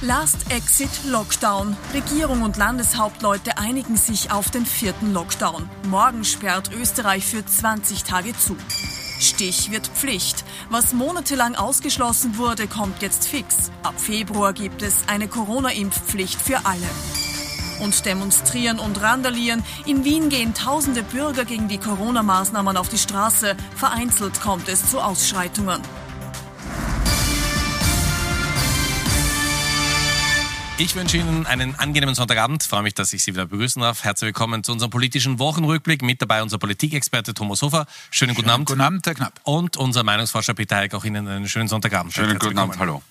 Last Exit Lockdown. Regierung und Landeshauptleute einigen sich auf den vierten Lockdown. Morgen sperrt Österreich für 20 Tage zu. Stich wird Pflicht. Was monatelang ausgeschlossen wurde, kommt jetzt fix. Ab Februar gibt es eine Corona-Impfpflicht für alle. Und demonstrieren und randalieren. In Wien gehen tausende Bürger gegen die Corona-Maßnahmen auf die Straße. Vereinzelt kommt es zu Ausschreitungen. Ich wünsche Ihnen einen angenehmen Sonntagabend. Freue mich, dass ich Sie wieder begrüßen darf. Herzlich willkommen zu unserem politischen Wochenrückblick. Mit dabei unser Politikexperte Thomas Hofer. Schönen guten Abend. Guten Abend, Herr Knapp. Und unser Meinungsforscher Peter Heik. Auch Ihnen einen schönen Sonntagabend. Schönen guten Abend. Hallo.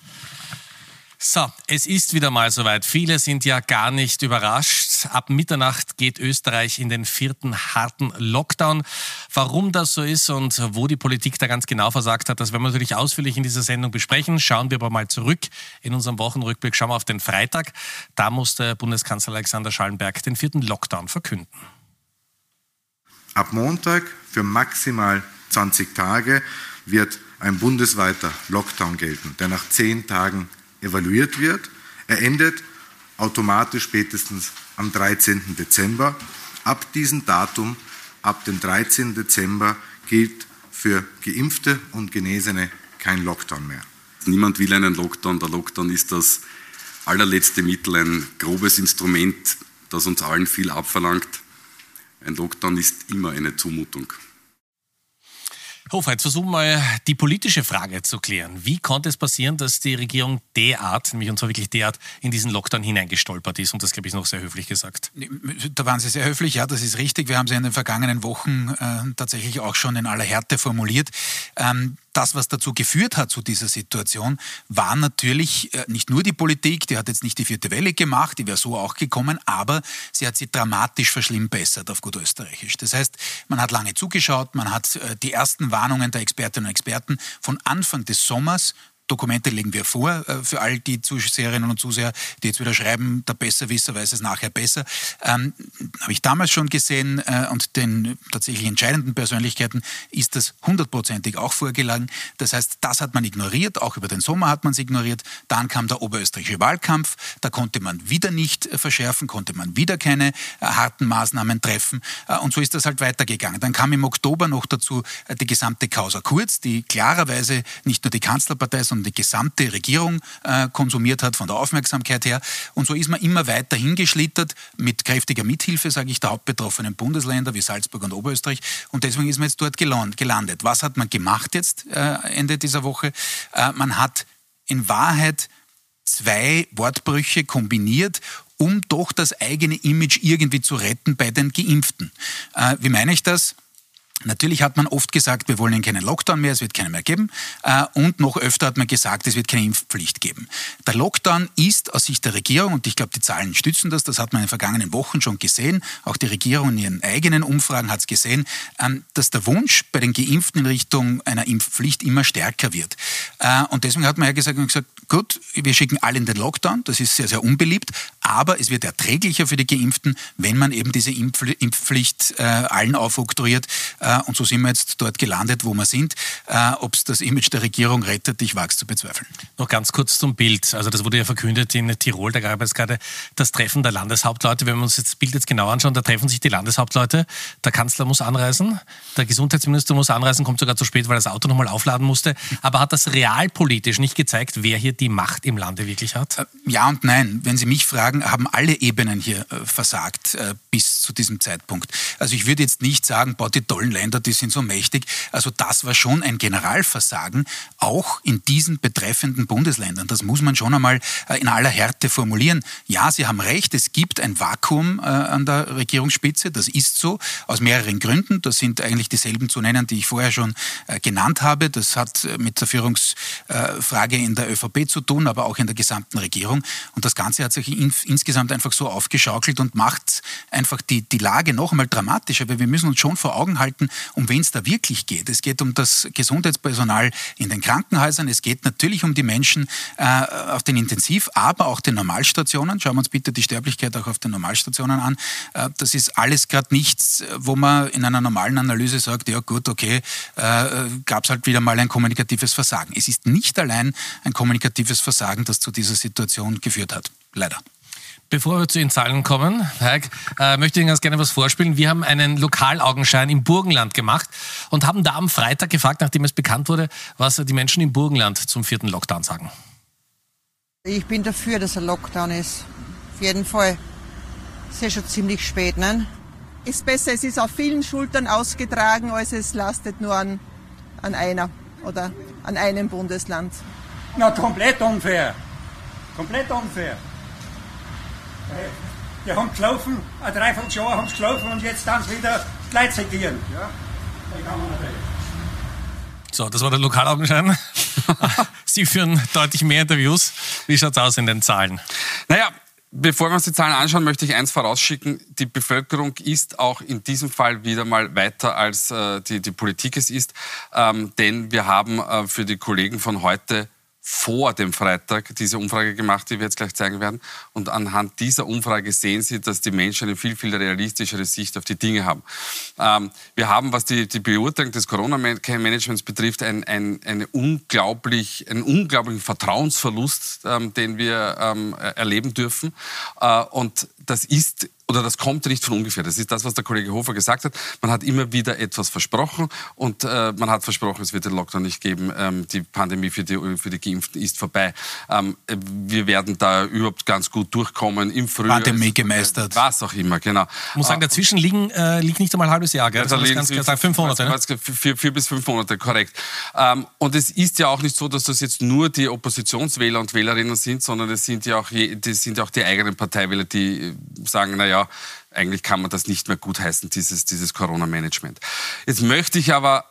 So, es ist wieder mal soweit. Viele sind ja gar nicht überrascht. Ab Mitternacht geht Österreich in den vierten harten Lockdown. Warum das so ist und wo die Politik da ganz genau versagt hat, das werden wir natürlich ausführlich in dieser Sendung besprechen. Schauen wir aber mal zurück in unserem Wochenrückblick. Schauen wir auf den Freitag. Da musste Bundeskanzler Alexander Schallenberg den vierten Lockdown verkünden. Ab Montag für maximal 20 Tage wird ein bundesweiter Lockdown gelten, der nach zehn Tagen evaluiert wird. Er endet automatisch spätestens am 13. Dezember. Ab diesem Datum, ab dem 13. Dezember, gilt für Geimpfte und Genesene kein Lockdown mehr. Niemand will einen Lockdown. Der Lockdown ist das allerletzte Mittel, ein grobes Instrument, das uns allen viel abverlangt. Ein Lockdown ist immer eine Zumutung. Hofer, jetzt versuchen wir mal die politische Frage zu klären. Wie konnte es passieren, dass die Regierung derart, nämlich und zwar wirklich derart, in diesen Lockdown hineingestolpert ist? Und das, glaube ich, noch sehr höflich gesagt. Da waren Sie sehr höflich, ja, das ist richtig. Wir haben sie in den vergangenen Wochen äh, tatsächlich auch schon in aller Härte formuliert. Ähm, das, was dazu geführt hat zu dieser Situation, war natürlich äh, nicht nur die Politik, die hat jetzt nicht die vierte Welle gemacht, die wäre so auch gekommen, aber sie hat sie dramatisch verschlimmbessert auf gut österreichisch. Das heißt, man hat lange zugeschaut, man hat äh, die ersten Warnungen der Expertinnen und Experten von Anfang des Sommers Dokumente legen wir vor äh, für all die Zuseherinnen und Zuseher, die jetzt wieder schreiben, der Besserwisser weiß es nachher besser. Ähm, Habe ich damals schon gesehen äh, und den tatsächlich entscheidenden Persönlichkeiten ist das hundertprozentig auch vorgelagert. Das heißt, das hat man ignoriert, auch über den Sommer hat man es ignoriert. Dann kam der oberösterreichische Wahlkampf, da konnte man wieder nicht äh, verschärfen, konnte man wieder keine äh, harten Maßnahmen treffen äh, und so ist das halt weitergegangen. Dann kam im Oktober noch dazu äh, die gesamte Causa Kurz, die klarerweise nicht nur die Kanzlerpartei, sondern die gesamte Regierung äh, konsumiert hat von der Aufmerksamkeit her. Und so ist man immer weiter hingeschlittert mit kräftiger Mithilfe, sage ich, der hauptbetroffenen Bundesländer wie Salzburg und Oberösterreich. Und deswegen ist man jetzt dort gelandet. Was hat man gemacht jetzt äh, Ende dieser Woche? Äh, man hat in Wahrheit zwei Wortbrüche kombiniert, um doch das eigene Image irgendwie zu retten bei den Geimpften. Äh, wie meine ich das? Natürlich hat man oft gesagt, wir wollen keinen Lockdown mehr, es wird keinen mehr geben. Äh, und noch öfter hat man gesagt, es wird keine Impfpflicht geben. Der Lockdown ist aus Sicht der Regierung, und ich glaube, die Zahlen stützen das, das hat man in den vergangenen Wochen schon gesehen, auch die Regierung in ihren eigenen Umfragen hat es gesehen, ähm, dass der Wunsch bei den Geimpften in Richtung einer Impfpflicht immer stärker wird. Äh, und deswegen hat man ja gesagt, gut, wir schicken alle in den Lockdown, das ist sehr, sehr unbeliebt, aber es wird erträglicher für die Geimpften, wenn man eben diese Impfpflicht äh, allen aufoktroyiert und so sind wir jetzt dort gelandet, wo wir sind. Äh, Ob es das Image der Regierung rettet, ich wage es zu bezweifeln. Noch ganz kurz zum Bild. Also das wurde ja verkündet in Tirol, da gab es gerade das Treffen der Landeshauptleute. Wenn wir uns das Bild jetzt genau anschauen, da treffen sich die Landeshauptleute. Der Kanzler muss anreisen, der Gesundheitsminister muss anreisen, kommt sogar zu spät, weil das Auto nochmal aufladen musste. Aber hat das realpolitisch nicht gezeigt, wer hier die Macht im Lande wirklich hat? Äh, ja und nein. Wenn Sie mich fragen, haben alle Ebenen hier äh, versagt äh, bis zu diesem Zeitpunkt. Also ich würde jetzt nicht sagen, boah, die tollen Länder, die sind so mächtig. Also das war schon ein Generalversagen, auch in diesen betreffenden Bundesländern. Das muss man schon einmal äh, in aller Härte formulieren. Ja, Sie haben recht, es gibt ein Vakuum äh, an der Regierungsspitze. Das ist so, aus mehreren Gründen. Das sind eigentlich dieselben zu nennen, die ich vorher schon äh, genannt habe. Das hat mit der Führungsfrage in der ÖVP zu tun, aber auch in der gesamten Regierung. Und das Ganze hat sich in, insgesamt einfach so aufgeschaukelt und macht einfach die, die Lage noch einmal dramatischer. Weil wir müssen uns schon vor Augen halten, wissen, um wen es da wirklich geht. Es geht um das Gesundheitspersonal in den Krankenhäusern, es geht natürlich um die Menschen äh, auf den Intensiv, aber auch den Normalstationen. Schauen wir uns bitte die Sterblichkeit auch auf den Normalstationen an. Äh, das ist alles gerade nichts, wo man in einer normalen Analyse sagt, ja gut, okay, äh, gab es halt wieder mal ein kommunikatives Versagen. Es ist nicht allein ein kommunikatives Versagen, das zu dieser Situation geführt hat. Leider. Bevor wir zu den Zahlen kommen, Heik, äh, möchte ich Ihnen ganz gerne was vorspielen. Wir haben einen Lokalaugenschein im Burgenland gemacht und haben da am Freitag gefragt, nachdem es bekannt wurde, was die Menschen im Burgenland zum vierten Lockdown sagen. Ich bin dafür, dass ein Lockdown ist. Auf jeden Fall. Ist ja schon ziemlich spät, ne? Ist besser, es ist auf vielen Schultern ausgetragen, als es lastet nur an, an einer oder an einem Bundesland. Na, komplett unfair. Komplett unfair. Die haben gelaufen, ein Dreivierteljahr haben sie gelaufen und jetzt dann wieder gleich zitieren. Ja? So, das war der Lokalaugenschein. Sie führen deutlich mehr Interviews. Wie schaut es aus in den Zahlen? Naja, Bevor wir uns die Zahlen anschauen, möchte ich eins vorausschicken. Die Bevölkerung ist auch in diesem Fall wieder mal weiter, als äh, die, die Politik es ist. Ähm, denn wir haben äh, für die Kollegen von heute vor dem Freitag diese Umfrage gemacht, die wir jetzt gleich zeigen werden. Und anhand dieser Umfrage sehen Sie, dass die Menschen eine viel, viel realistischere Sicht auf die Dinge haben. Ähm, wir haben, was die, die Beurteilung des Corona-Managements betrifft, ein, ein, eine unglaublich, einen unglaublichen Vertrauensverlust, ähm, den wir ähm, erleben dürfen. Äh, und das ist oder das kommt nicht von ungefähr. Das ist das, was der Kollege Hofer gesagt hat. Man hat immer wieder etwas versprochen und äh, man hat versprochen, es wird den Lockdown nicht geben. Ähm, die Pandemie für die, für die Geimpften ist vorbei. Ähm, wir werden da überhaupt ganz gut durchkommen im Frühjahr. Pandemie gemeistert. Was auch immer, genau. Ich muss sagen, dazwischen liegen, äh, liegt nicht einmal ein halbes Jahr, gell? Also liegen ganz klar sagen, fünf Monate. Ne? Vier, vier, bis fünf Monate, korrekt. Ähm, und es ist ja auch nicht so, dass das jetzt nur die Oppositionswähler und Wählerinnen sind, sondern es sind ja auch, das sind ja auch die eigenen Parteiwähler, die sagen, naja, eigentlich kann man das nicht mehr gutheißen, dieses, dieses Corona-Management. Jetzt möchte ich aber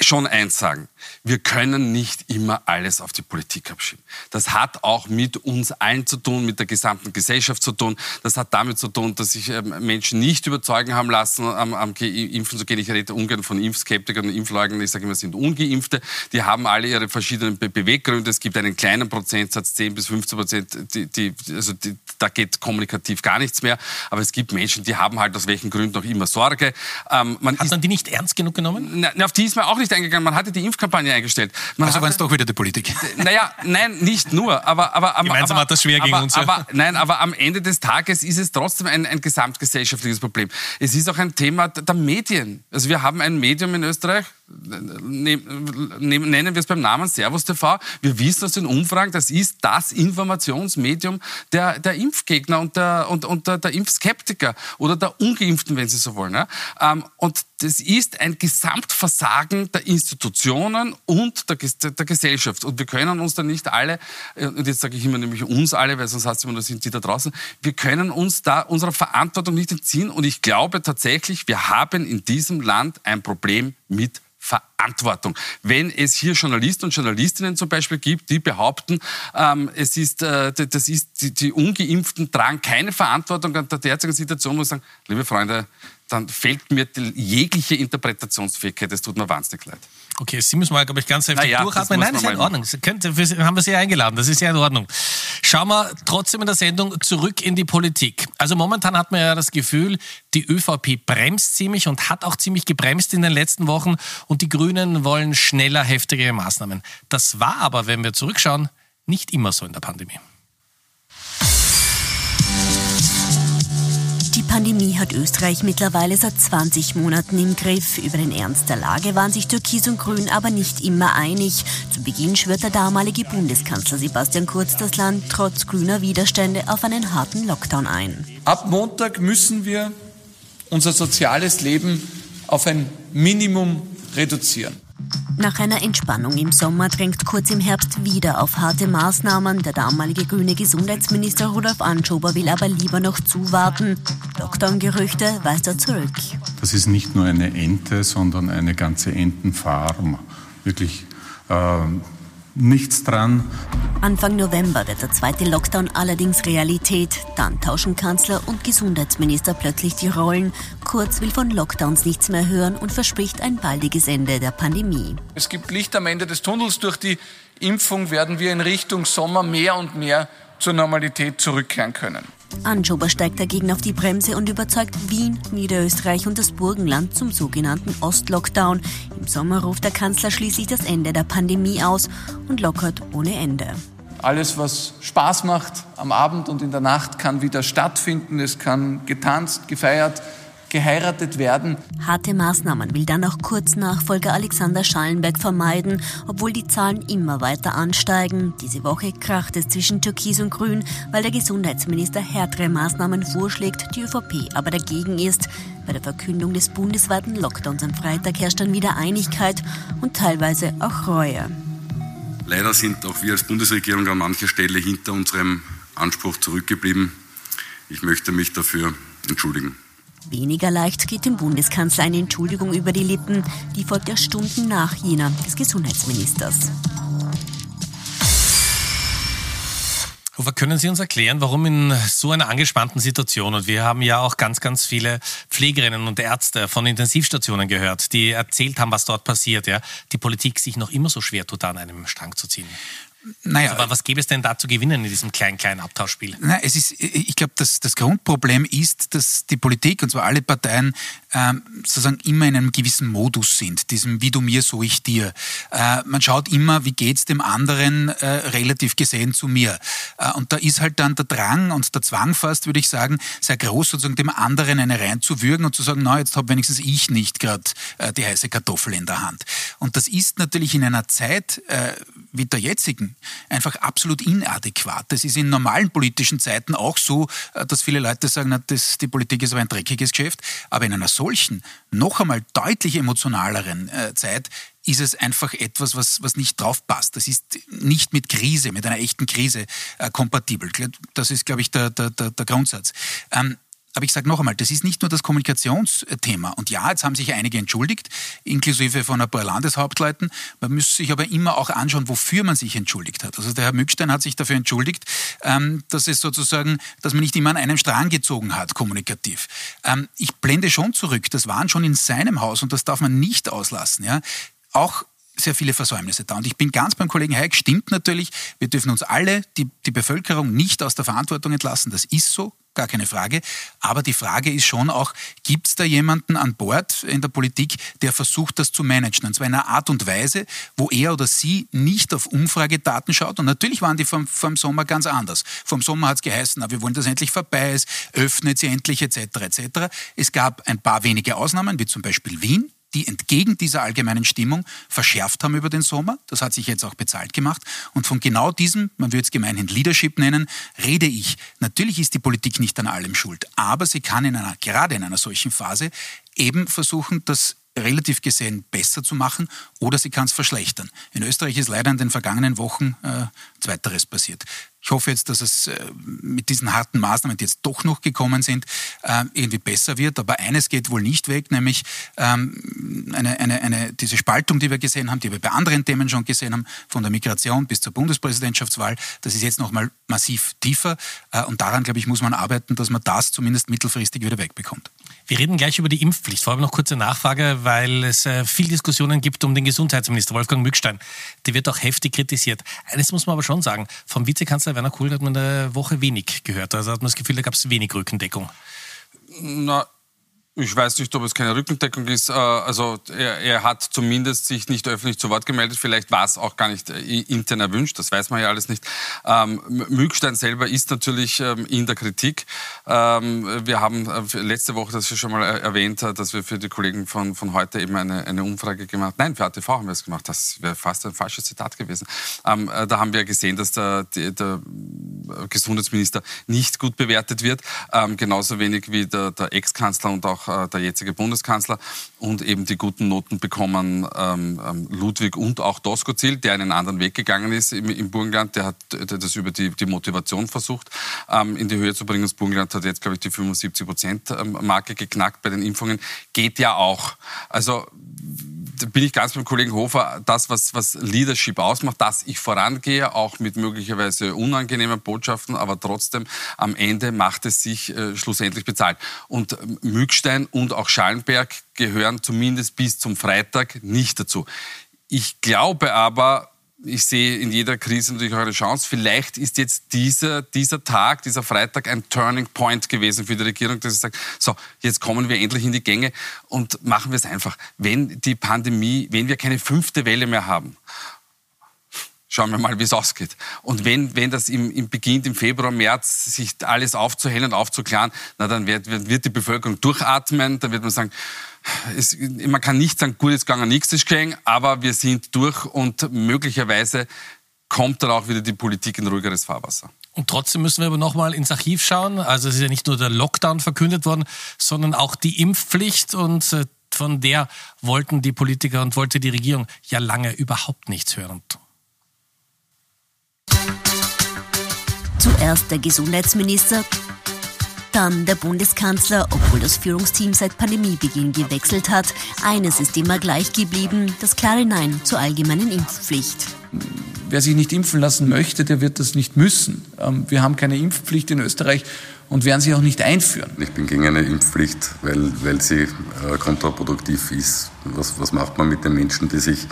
schon eins sagen. Wir können nicht immer alles auf die Politik abschieben. Das hat auch mit uns allen zu tun, mit der gesamten Gesellschaft zu tun. Das hat damit zu tun, dass sich ähm, Menschen nicht überzeugen haben lassen, am, am Impfen zu gehen. Ich rede ungern von Impfskeptikern und Impfleugnern. Ich sage immer, es sind Ungeimpfte. Die haben alle ihre verschiedenen Be Beweggründe. Es gibt einen kleinen Prozentsatz, 10 bis 15 Prozent, die, die, also die, da geht kommunikativ gar nichts mehr. Aber es gibt Menschen, die haben halt aus welchen Gründen auch immer Sorge. Ähm, man hat man die nicht ernst genug genommen? Na, auf die ist man auch nicht eingegangen. Man hatte die Impfkampagne eingestellt. Man also waren es doch wieder die Politik. Naja, nein, nicht nur. Aber, aber, Gemeinsam aber, hat das schwer aber, gegen uns. Aber, nein, aber am Ende des Tages ist es trotzdem ein, ein gesamtgesellschaftliches Problem. Es ist auch ein Thema der Medien. Also wir haben ein Medium in Österreich, nennen wir es beim Namen Servus TV. Wir wissen aus den Umfragen, das ist das Informationsmedium der, der Impfgegner und, der, und, und der, der Impfskeptiker oder der Ungeimpften, wenn Sie so wollen. Ja? Ähm, und das ist ein Gesamtversagen der Institutionen und der, der, Gesellschaft. Und wir können uns da nicht alle, äh, und jetzt sage ich immer nämlich uns alle, weil sonst heißt es immer, da sind die da draußen, wir können uns da unserer Verantwortung nicht entziehen. Und ich glaube tatsächlich, wir haben in diesem Land ein Problem mit Verantwortung. Wenn es hier Journalisten und Journalistinnen zum Beispiel gibt, die behaupten, ähm, es ist, äh, das ist, die, die Ungeimpften tragen keine Verantwortung an der derzeitigen Situation, muss ich sagen, liebe Freunde, dann fehlt mir jegliche Interpretationsfähigkeit. Es tut mir wahnsinnig leid. Okay, Sie müssen mal, glaube ich, ganz heftig ja, durchatmen. Nein, das ist ja in Ordnung. Sie könnte, haben wir Sie eingeladen. Das ist ja in Ordnung. Schauen wir trotzdem in der Sendung zurück in die Politik. Also momentan hat man ja das Gefühl, die ÖVP bremst ziemlich und hat auch ziemlich gebremst in den letzten Wochen und die Grünen wollen schneller, heftigere Maßnahmen. Das war aber, wenn wir zurückschauen, nicht immer so in der Pandemie. Pandemie hat Österreich mittlerweile seit 20 Monaten im Griff. Über den Ernst der Lage waren sich Türkis und Grün aber nicht immer einig. Zu Beginn schwört der damalige Bundeskanzler Sebastian Kurz das Land trotz grüner Widerstände auf einen harten Lockdown ein. Ab Montag müssen wir unser soziales Leben auf ein Minimum reduzieren. Nach einer Entspannung im Sommer drängt Kurz im Herbst wieder auf harte Maßnahmen. Der damalige grüne Gesundheitsminister Rudolf Anschober will aber lieber noch zuwarten. Lockdown-Gerüchte weist er zurück. Das ist nicht nur eine Ente, sondern eine ganze Entenfarm. Wirklich äh, nichts dran. Anfang November wird der zweite Lockdown allerdings Realität. Dann tauschen Kanzler und Gesundheitsminister plötzlich die Rollen. Kurz will von Lockdowns nichts mehr hören und verspricht ein baldiges Ende der Pandemie. Es gibt Licht am Ende des Tunnels. Durch die Impfung werden wir in Richtung Sommer mehr und mehr zur Normalität zurückkehren können. Anschober steigt dagegen auf die Bremse und überzeugt Wien, Niederösterreich und das Burgenland zum sogenannten Ostlockdown. Im Sommer ruft der Kanzler schließlich das Ende der Pandemie aus und lockert ohne Ende. Alles, was Spaß macht am Abend und in der Nacht, kann wieder stattfinden. Es kann getanzt, gefeiert, geheiratet werden. Harte Maßnahmen will dann auch Kurznachfolger Alexander Schallenberg vermeiden, obwohl die Zahlen immer weiter ansteigen. Diese Woche kracht es zwischen Türkis und Grün, weil der Gesundheitsminister härtere Maßnahmen vorschlägt, die ÖVP aber dagegen ist. Bei der Verkündung des bundesweiten Lockdowns am Freitag herrscht dann wieder Einigkeit und teilweise auch Reue. Leider sind auch wir als Bundesregierung an mancher Stelle hinter unserem Anspruch zurückgeblieben. Ich möchte mich dafür entschuldigen. Weniger leicht geht dem Bundeskanzler eine Entschuldigung über die Lippen. Die folgt ja Stunden nach jener des Gesundheitsministers. Hofer, können Sie uns erklären, warum in so einer angespannten Situation, und wir haben ja auch ganz, ganz viele Pflegerinnen und Ärzte von Intensivstationen gehört, die erzählt haben, was dort passiert, ja, die Politik sich noch immer so schwer tut, an einem Strang zu ziehen? Naja, aber was gäbe es denn da zu gewinnen in diesem kleinen, kleinen Abtauschspiel? Na, es ist, ich glaube, das, das Grundproblem ist, dass die Politik, und zwar alle Parteien, sozusagen immer in einem gewissen Modus sind, diesem wie du mir, so ich dir. Äh, man schaut immer, wie geht es dem anderen äh, relativ gesehen zu mir. Äh, und da ist halt dann der Drang und der Zwang fast, würde ich sagen, sehr groß, sozusagen dem anderen eine reinzuwürgen und zu sagen, na, jetzt habe wenigstens ich nicht gerade die heiße Kartoffel in der Hand. Und das ist natürlich in einer Zeit wie der jetzigen einfach absolut inadäquat. Das ist in normalen politischen Zeiten auch so, dass viele Leute sagen, na, das, die Politik ist aber ein dreckiges Geschäft. Aber in einer solchen, noch einmal deutlich emotionaleren äh, Zeit ist es einfach etwas, was, was nicht drauf passt. Das ist nicht mit Krise, mit einer echten Krise äh, kompatibel. Das ist, glaube ich, der, der, der, der Grundsatz. Ähm, aber ich sage noch einmal, das ist nicht nur das Kommunikationsthema. Und ja, jetzt haben sich einige entschuldigt, inklusive von ein paar Landeshauptleuten. Man müsste sich aber immer auch anschauen, wofür man sich entschuldigt hat. Also der Herr Mückstein hat sich dafür entschuldigt, ähm, dass es sozusagen, dass man nicht immer an einem Strang gezogen hat, kommunikativ. Ähm, ich blende schon zurück, das waren schon in seinem Haus und das darf man nicht auslassen. Ja? Auch sehr viele Versäumnisse da. Und ich bin ganz beim Kollegen Hayek, stimmt natürlich, wir dürfen uns alle, die, die Bevölkerung, nicht aus der Verantwortung entlassen. Das ist so, gar keine Frage. Aber die Frage ist schon auch, gibt es da jemanden an Bord in der Politik, der versucht, das zu managen? Und zwar in einer Art und Weise, wo er oder sie nicht auf Umfragedaten schaut. Und natürlich waren die vom, vom Sommer ganz anders. Vom Sommer hat es geheißen, wir wollen, dass endlich vorbei ist, öffnet sie endlich etc. etc. Es gab ein paar wenige Ausnahmen, wie zum Beispiel Wien die entgegen dieser allgemeinen Stimmung verschärft haben über den Sommer. Das hat sich jetzt auch bezahlt gemacht. Und von genau diesem, man würde es gemeinhin Leadership nennen, rede ich. Natürlich ist die Politik nicht an allem schuld, aber sie kann in einer, gerade in einer solchen Phase eben versuchen, das relativ gesehen besser zu machen oder sie kann es verschlechtern. In Österreich ist leider in den vergangenen Wochen äh, Zweiteres passiert. Ich hoffe jetzt, dass es äh, mit diesen harten Maßnahmen, die jetzt doch noch gekommen sind, äh, irgendwie besser wird. Aber eines geht wohl nicht weg, nämlich ähm, eine, eine, eine, diese Spaltung, die wir gesehen haben, die wir bei anderen Themen schon gesehen haben, von der Migration bis zur Bundespräsidentschaftswahl, das ist jetzt nochmal massiv tiefer. Äh, und daran, glaube ich, muss man arbeiten, dass man das zumindest mittelfristig wieder wegbekommt. Wir reden gleich über die Impfpflicht. Vor allem noch kurze Nachfrage, weil es äh, viel Diskussionen gibt um den Gesundheitsminister Wolfgang Mückstein. Die wird auch heftig kritisiert. Eines muss man aber schon sagen, vom Vizekanzler Werner Kohl hat man in der Woche wenig gehört. Also hat man das Gefühl, da gab es wenig Rückendeckung. Na, ich weiß nicht, ob es keine Rückendeckung ist. Äh, also er, er, hat zumindest sich nicht öffentlich zu Wort gemeldet. Vielleicht war es auch gar nicht äh, intern erwünscht. Das weiß man ja alles nicht. Ähm, Mückstein selber ist natürlich ähm, in der Kritik. Ähm, wir haben äh, letzte Woche, das ist schon mal erwähnt, dass wir für die Kollegen von, von heute eben eine, eine Umfrage gemacht Nein, für ATV haben wir es gemacht. Das wäre fast ein falsches Zitat gewesen. Ähm, da haben wir gesehen, dass der, der, Gesundheitsminister nicht gut bewertet wird. Ähm, genauso wenig wie der, der Ex-Kanzler und auch äh, der jetzige Bundeskanzler. Und eben die guten Noten bekommen ähm, ähm, Ludwig und auch Doskozil, der einen anderen Weg gegangen ist im, im Burgenland. Der hat das über die, die Motivation versucht, ähm, in die Höhe zu bringen. Das Burgenland hat jetzt, glaube ich, die 75 Prozent ähm, Marke geknackt bei den Impfungen. Geht ja auch. Also bin ich ganz beim Kollegen Hofer, das, was, was Leadership ausmacht, dass ich vorangehe, auch mit möglicherweise unangenehmen Botschaften, aber trotzdem am Ende macht es sich äh, schlussendlich bezahlt. Und Mückstein und auch Schallenberg gehören zumindest bis zum Freitag nicht dazu. Ich glaube aber, ich sehe in jeder Krise natürlich auch eine Chance. Vielleicht ist jetzt dieser, dieser Tag, dieser Freitag ein Turning Point gewesen für die Regierung, dass sie sagt, so, jetzt kommen wir endlich in die Gänge und machen wir es einfach. Wenn die Pandemie, wenn wir keine fünfte Welle mehr haben, schauen wir mal, wie es ausgeht. Und wenn, wenn das im, im beginnt, im Februar, März, sich alles aufzuhellen und aufzuklären, na, dann wird, wird die Bevölkerung durchatmen, dann wird man sagen, es, man kann nicht sagen, gut, jetzt gegangen, nichts ist gegangen, aber wir sind durch und möglicherweise kommt dann auch wieder die Politik in ruhigeres Fahrwasser. Und trotzdem müssen wir aber nochmal ins Archiv schauen. Also es ist ja nicht nur der Lockdown verkündet worden, sondern auch die Impfpflicht und äh, von der wollten die Politiker und wollte die Regierung ja lange überhaupt nichts hören. Zuerst der Gesundheitsminister, dann der Bundeskanzler, obwohl das Führungsteam seit Pandemiebeginn gewechselt hat. Eines ist immer gleich geblieben, das klare Nein zur allgemeinen Impfpflicht. Wer sich nicht impfen lassen möchte, der wird das nicht müssen. Ähm, wir haben keine Impfpflicht in Österreich und werden sie auch nicht einführen. Ich bin gegen eine Impfpflicht, weil, weil sie äh, kontraproduktiv ist. Was, was macht man mit den Menschen, die sich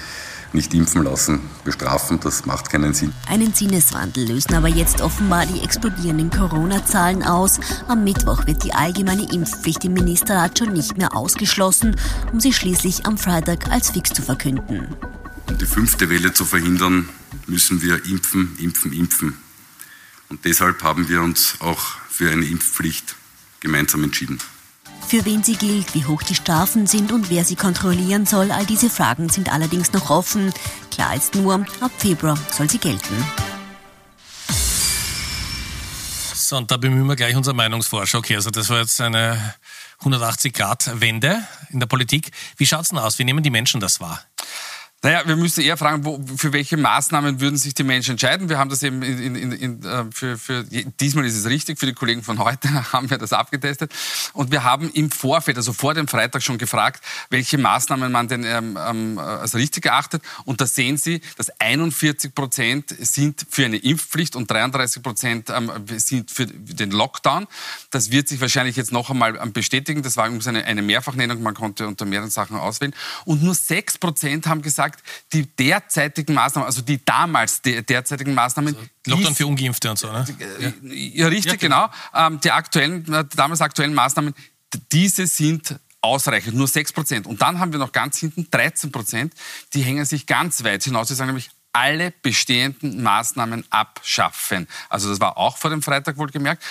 nicht impfen lassen, bestrafen, das macht keinen Sinn. Einen Sinneswandel lösen aber jetzt offenbar die explodierenden Corona-Zahlen aus. Am Mittwoch wird die allgemeine Impfpflicht im Ministerrat schon nicht mehr ausgeschlossen, um sie schließlich am Freitag als fix zu verkünden. Um die fünfte Welle zu verhindern, müssen wir impfen, impfen, impfen. Und deshalb haben wir uns auch für eine Impfpflicht gemeinsam entschieden. Für wen sie gilt, wie hoch die Strafen sind und wer sie kontrollieren soll, all diese Fragen sind allerdings noch offen. Klar ist nur, ab Februar soll sie gelten. So, und da bemühen wir gleich unser Meinungsforscher. Okay, also das war jetzt eine 180-Grad-Wende in der Politik. Wie schaut es denn aus? Wie nehmen die Menschen das wahr? Naja, wir müssen eher fragen, wo, für welche Maßnahmen würden sich die Menschen entscheiden. Wir haben das eben in, in, in, äh, für, für, diesmal ist es richtig, für die Kollegen von heute haben wir das abgetestet. Und wir haben im Vorfeld, also vor dem Freitag schon gefragt, welche Maßnahmen man denn ähm, ähm als richtig erachtet. Und da sehen Sie, dass 41 Prozent sind für eine Impfpflicht und 33 Prozent ähm, sind für den Lockdown. Das wird sich wahrscheinlich jetzt noch einmal ähm, bestätigen. Das war übrigens eine, eine Mehrfachnennung, man konnte unter mehreren Sachen auswählen. Und nur 6 Prozent haben gesagt, gesagt, die derzeitigen Maßnahmen, also die damals derzeitigen Maßnahmen. Also Lockdown für Ungeimpfte und so, ne? Ja, ja richtig, ja, genau. Ähm, die aktuellen, äh, damals aktuellen Maßnahmen, diese sind ausreichend, nur 6 Prozent. Und dann haben wir noch ganz hinten 13 Prozent, die hängen sich ganz weit hinaus. Die sagen nämlich, alle bestehenden Maßnahmen abschaffen. Also das war auch vor dem Freitag wohlgemerkt.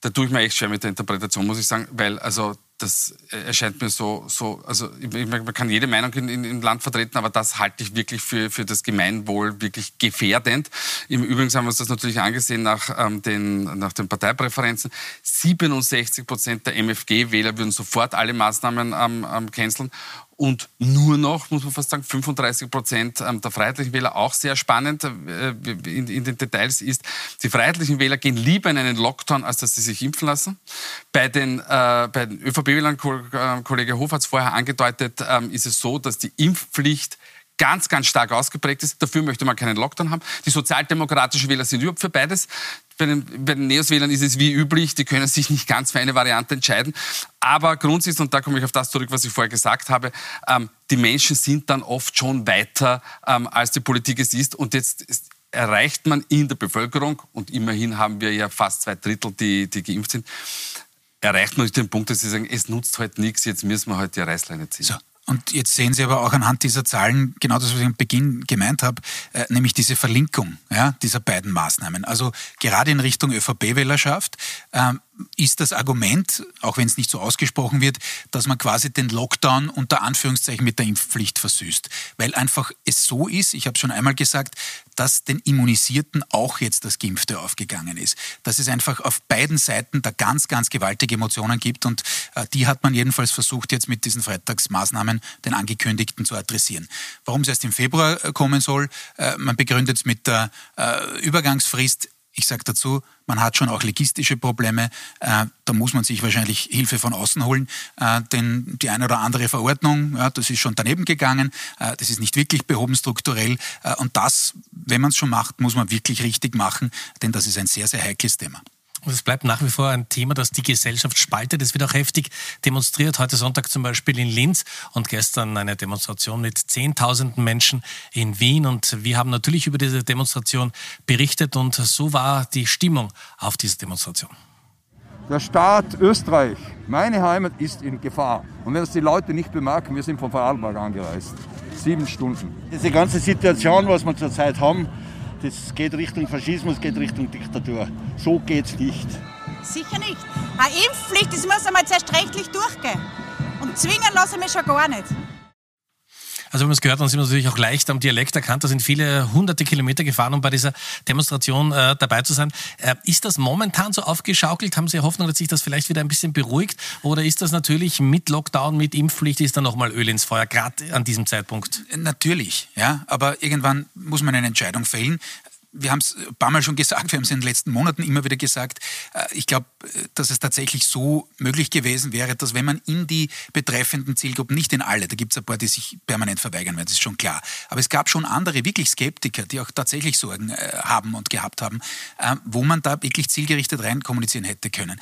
Da tue ich mir echt schwer mit der Interpretation, muss ich sagen, weil also das erscheint mir so, so also man kann jede Meinung in, in, im Land vertreten, aber das halte ich wirklich für, für das Gemeinwohl wirklich gefährdend. Im Übrigen haben wir uns das natürlich angesehen nach, ähm, den, nach den Parteipräferenzen. 67 Prozent der MFG-Wähler würden sofort alle Maßnahmen ähm, ähm, canceln und nur noch, muss man fast sagen, 35 Prozent ähm, der freiheitlichen Wähler, auch sehr spannend äh, in, in, den Details ist, die freiheitlichen Wähler gehen lieber in einen Lockdown, als dass sie sich impfen lassen. Bei den, äh, den ÖVP-Wählern, äh, Kollege Hof hat es vorher angedeutet, ähm, ist es so, dass die Impfpflicht ganz, ganz stark ausgeprägt ist. Dafür möchte man keinen Lockdown haben. Die sozialdemokratischen Wähler sind überhaupt für beides. Bei den, bei den Neos-Wählern ist es wie üblich, die können sich nicht ganz für eine Variante entscheiden. Aber grundsätzlich, und da komme ich auf das zurück, was ich vorher gesagt habe, ähm, die Menschen sind dann oft schon weiter, ähm, als die Politik es ist. Und jetzt erreicht man in der Bevölkerung, und immerhin haben wir ja fast zwei Drittel, die, die geimpft sind, erreicht man den Punkt, dass sie sagen, es nutzt halt nichts, jetzt müssen wir halt die Reißleine ziehen. So. Und jetzt sehen Sie aber auch anhand dieser Zahlen genau das, was ich am Beginn gemeint habe, äh, nämlich diese Verlinkung ja, dieser beiden Maßnahmen. Also gerade in Richtung ÖVP-Wählerschaft ähm, ist das Argument, auch wenn es nicht so ausgesprochen wird, dass man quasi den Lockdown unter Anführungszeichen mit der Impfpflicht versüßt. Weil einfach es so ist, ich habe schon einmal gesagt, dass den Immunisierten auch jetzt das Geimpfte aufgegangen ist. Dass es einfach auf beiden Seiten da ganz, ganz gewaltige Emotionen gibt und äh, die hat man jedenfalls versucht, jetzt mit diesen Freitagsmaßnahmen den angekündigten zu adressieren. Warum es erst im Februar äh, kommen soll, äh, man begründet es mit der äh, Übergangsfrist Ich sage dazu, man hat schon auch logistische Probleme. Äh, da muss man sich wahrscheinlich Hilfe von außen holen. Äh, denn die eine oder andere Verordnung, das ist schon daneben gegangen. Äh, das ist nicht wirklich behoben strukturell. Und das, wenn man es schon macht, muss man wirklich richtig machen. Denn das ist ein sehr, sehr heikles Thema. Und es bleibt nach wie vor ein Thema, das die Gesellschaft spaltet. Es wird auch heftig demonstriert. Heute Sonntag zum Beispiel in Linz und gestern eine Demonstration mit Zehntausenden Menschen in Wien. Und wir haben natürlich über diese Demonstration berichtet und so war die Stimmung auf dieser Demonstration. Der Staat Österreich, meine Heimat, ist in Gefahr. Und wenn das die Leute nicht bemerken, wir sind von Vorarlberg angereist. Sieben Stunden. Diese ganze Situation, was wir zurzeit haben, das geht Richtung Faschismus, geht Richtung Diktatur. So geht's nicht. Sicher nicht. Eine Impfpflicht, das muss einmal zuerst rechtlich durchgehen. Und zwingen lassen wir schon gar nicht. Also wenn man es gehört, dann sind wir natürlich auch leicht am Dialekt erkannt. Da sind viele hunderte Kilometer gefahren, um bei dieser Demonstration äh, dabei zu sein. Äh, ist das momentan so aufgeschaukelt? Haben Sie Hoffnung, dass sich das vielleicht wieder ein bisschen beruhigt? Oder ist das natürlich mit Lockdown, mit Impfpflicht, ist da nochmal Öl ins Feuer, gerade an diesem Zeitpunkt? Natürlich, ja. Aber irgendwann muss man eine Entscheidung fällen wir haben es ein paar Mal schon gesagt, wir haben es in den letzten Monaten immer wieder gesagt. Äh, ich glaube, dass es tatsächlich so möglich gewesen wäre, dass wenn man in die betreffenden Zielgruppen, nicht in alle, da gibt es ein paar, die sich permanent verweigern werden, das ist schon klar. Aber es gab schon andere, wirklich Skeptiker, die auch tatsächlich Sorgen äh, haben und gehabt haben, äh, wo man da wirklich zielgerichtet rein kommunizieren hätte können.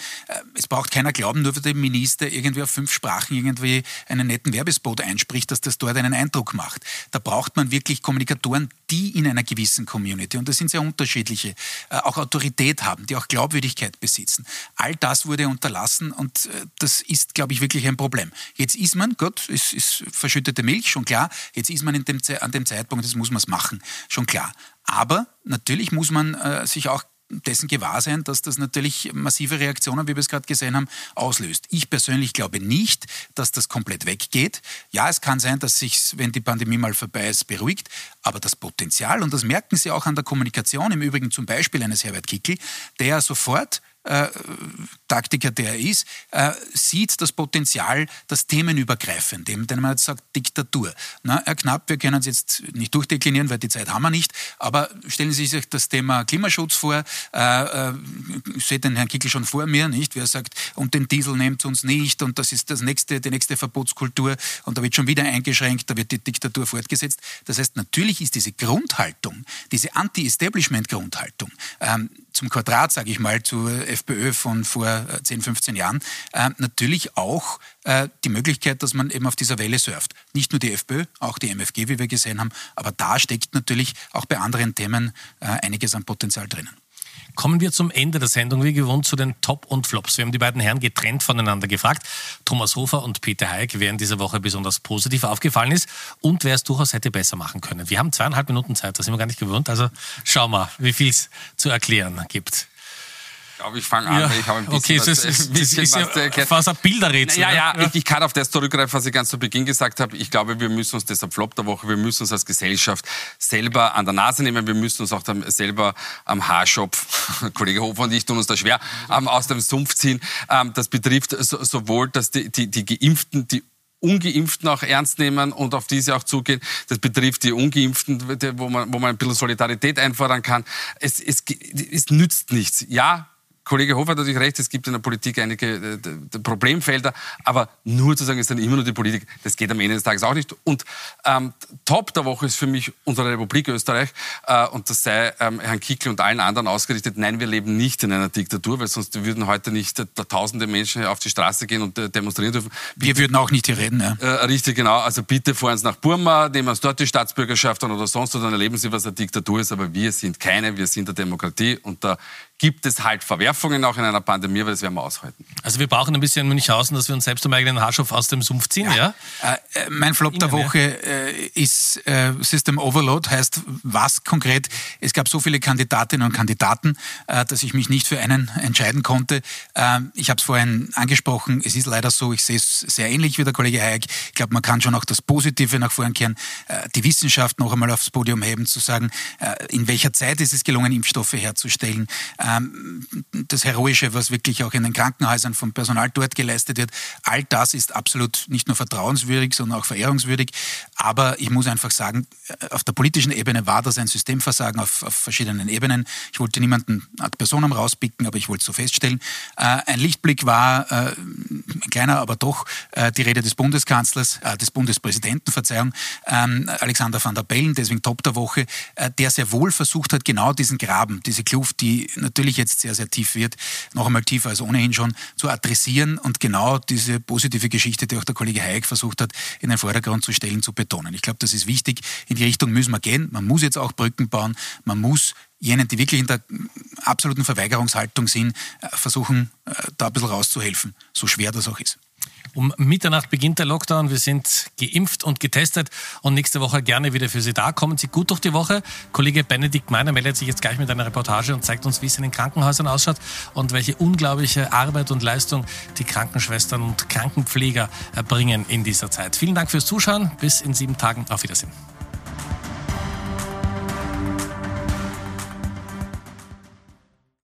Es braucht keiner glauben, nur weil der Minister irgendwie auf fünf Sprachen irgendwie einen netten Werbespot einspricht, dass das dort einen Eindruck macht. Da braucht man wirklich Kommunikatoren, die in einer gewissen Community, und das sind sehr unterschiedliche, äh, auch Autorität haben, die auch Glaubwürdigkeit besitzen. All das wurde unterlassen und äh, das ist, glaube ich, wirklich ein Problem. Jetzt ist man, Gott, es ist verschüttete Milch, schon klar, jetzt ist man dem, an dem Zeitpunkt, jetzt muss man es machen, schon klar. Aber natürlich muss man äh, sich auch dessen gewahr sein, dass das natürlich massive Reaktionen, wie wir es gerade gesehen haben, auslöst. Ich persönlich glaube nicht, dass das komplett weggeht. Ja, es kann sein, dass sich, wenn die Pandemie mal vorbei ist, beruhigt, aber das Potenzial, und das merken Sie auch an der Kommunikation, im Übrigen zum Beispiel eines Herbert Kickl, der sofort äh, Taktiker, der er ist, äh, sieht das Potenzial, das themenübergreifend, dem, denn man sagt Diktatur. Na, Herr Knapp, wir können es jetzt nicht durchdeklinieren, weil die Zeit haben wir nicht, aber stellen Sie sich das Thema Klimaschutz vor, äh, äh, ich sehe den Herrn Kickel schon vor mir, nicht? Wer sagt, und den Diesel nehmt uns nicht und das ist das nächste, die nächste Verbotskultur und da wird schon wieder eingeschränkt, da wird die Diktatur fortgesetzt. Das heißt, natürlich ist diese Grundhaltung, diese Anti-Establishment-Grundhaltung, ähm, zum Quadrat, sage ich mal, zur FPÖ von vor 10, äh, 15 Jahren, äh, natürlich auch äh, die Möglichkeit, dass man eben auf dieser Welle surft. Nicht nur die FPÖ, auch die MFG, wie wir gesehen haben, aber da steckt natürlich auch bei anderen Themen äh, einiges an Potenzial drinnen. Kommen wir zum Ende der Sendung, wie gewohnt, zu den Top und Flops. Wir haben die beiden Herren getrennt voneinander gefragt. Thomas Hofer und Peter Heik, wer in dieser Woche besonders positiv aufgefallen ist und wer es durchaus hätte besser machen können. Wir haben zweieinhalb Minuten Zeit, das sind wir gar nicht gewohnt. Also schauen wir, wie viel es zu erklären gibt glaube, ich fange an, ja, weil ich habe ein bisschen okay, was, das ist, bisschen das ist was ja erklären. fast ein Bilderrätsel. Ja, ja, ja, ich kann auf das zurückgreifen, was ich ganz zu Beginn gesagt habe. Ich glaube, wir müssen uns deshalb Flop der Woche, wir müssen uns als Gesellschaft selber an der Nase nehmen, wir müssen uns auch selber am Haarschopf, Kollege Hofer und ich tun uns da schwer, ähm, aus dem Sumpf ziehen. Ähm, das betrifft sowohl dass die, die, die Geimpften, die Ungeimpften auch ernst nehmen und auf diese auch zugehen. Das betrifft die Ungeimpften, wo man, wo man ein bisschen Solidarität einfordern kann. Es, es, es nützt nichts. Ja, Kollege Hofer hat natürlich recht, es gibt in der Politik einige äh, Problemfelder, aber nur zu sagen, es ist dann immer nur die Politik, das geht am Ende des Tages auch nicht. Und ähm, Top der Woche ist für mich unsere Republik Österreich äh, und das sei ähm, Herrn Kickl und allen anderen ausgerichtet. Nein, wir leben nicht in einer Diktatur, weil sonst würden heute nicht äh, tausende Menschen auf die Straße gehen und äh, demonstrieren dürfen. Wir würden auch nicht hier reden. Ja. Äh, richtig, genau. Also bitte fahren Sie nach Burma, nehmen uns dort die Staatsbürgerschaft an oder sonst, und dann erleben Sie, was eine Diktatur ist. Aber wir sind keine, wir sind eine Demokratie und da gibt es halt Verwerfungen auch in einer Pandemie, aber das werden wir aushalten. Also wir brauchen ein bisschen Münchhausen, dass wir uns selbst am eigenen Haarschopf aus dem Sumpf ziehen, ja? ja? Äh, mein Flop der Woche äh, ist äh, System Overload, heißt was konkret? Es gab so viele Kandidatinnen und Kandidaten, äh, dass ich mich nicht für einen entscheiden konnte. Ähm, ich habe es vorhin angesprochen, es ist leider so, ich sehe es sehr ähnlich wie der Kollege Hayek. Ich glaube, man kann schon auch das Positive nach vorn kehren, äh, die Wissenschaft noch einmal aufs Podium heben, zu sagen, äh, in welcher Zeit ist es gelungen, Impfstoffe herzustellen das Heroische, was wirklich auch in den Krankenhäusern vom Personal dort geleistet wird, all das ist absolut nicht nur vertrauenswürdig, sondern auch verehrungswürdig. Aber ich muss einfach sagen, äh, auf der politischen Ebene war das ein Systemversagen auf, auf verschiedenen Ebenen. Ich wollte niemanden ad personam rauspicken, aber ich wollte es so feststellen. Äh, ein Lichtblick war, äh, ein kleiner, aber doch, die Rede des Bundeskanzlers, des Bundespräsidenten, Verzeihung, ähm, Alexander van der Bellen, deswegen Top der Woche, der sehr wohl versucht hat, genau diesen Graben, diese Kluft, die natürlich jetzt sehr, sehr tief wird, noch einmal tiefer als ohnehin schon, zu adressieren und genau diese positive Geschichte, die auch der Kollege Hayek versucht hat, in den Vordergrund zu stellen, zu betonen. Ich glaube, das ist wichtig. In die Richtung müssen wir gehen. Man muss jetzt auch Brücken bauen. Man muss jenen, die wirklich in der absoluten Verweigerungshaltung sind, äh, versuchen, äh, da ein bisschen rauszuhelfen, so schwer das auch ist. Um Mitternacht beginnt der Lockdown. Wir sind geimpft und getestet und nächste Woche gerne wieder für Sie da. Kommen Sie gut durch die Woche. Kollege Benedikt Meiner meldet sich jetzt gleich mit einer Reportage und zeigt uns, wie es in den Krankenhäusern ausschaut und welche unglaubliche Arbeit und Leistung die Krankenschwestern und Krankenpfleger erbringen in dieser Zeit. Vielen Dank fürs Zuschauen. Bis in sieben Tagen. Auf Wiedersehen.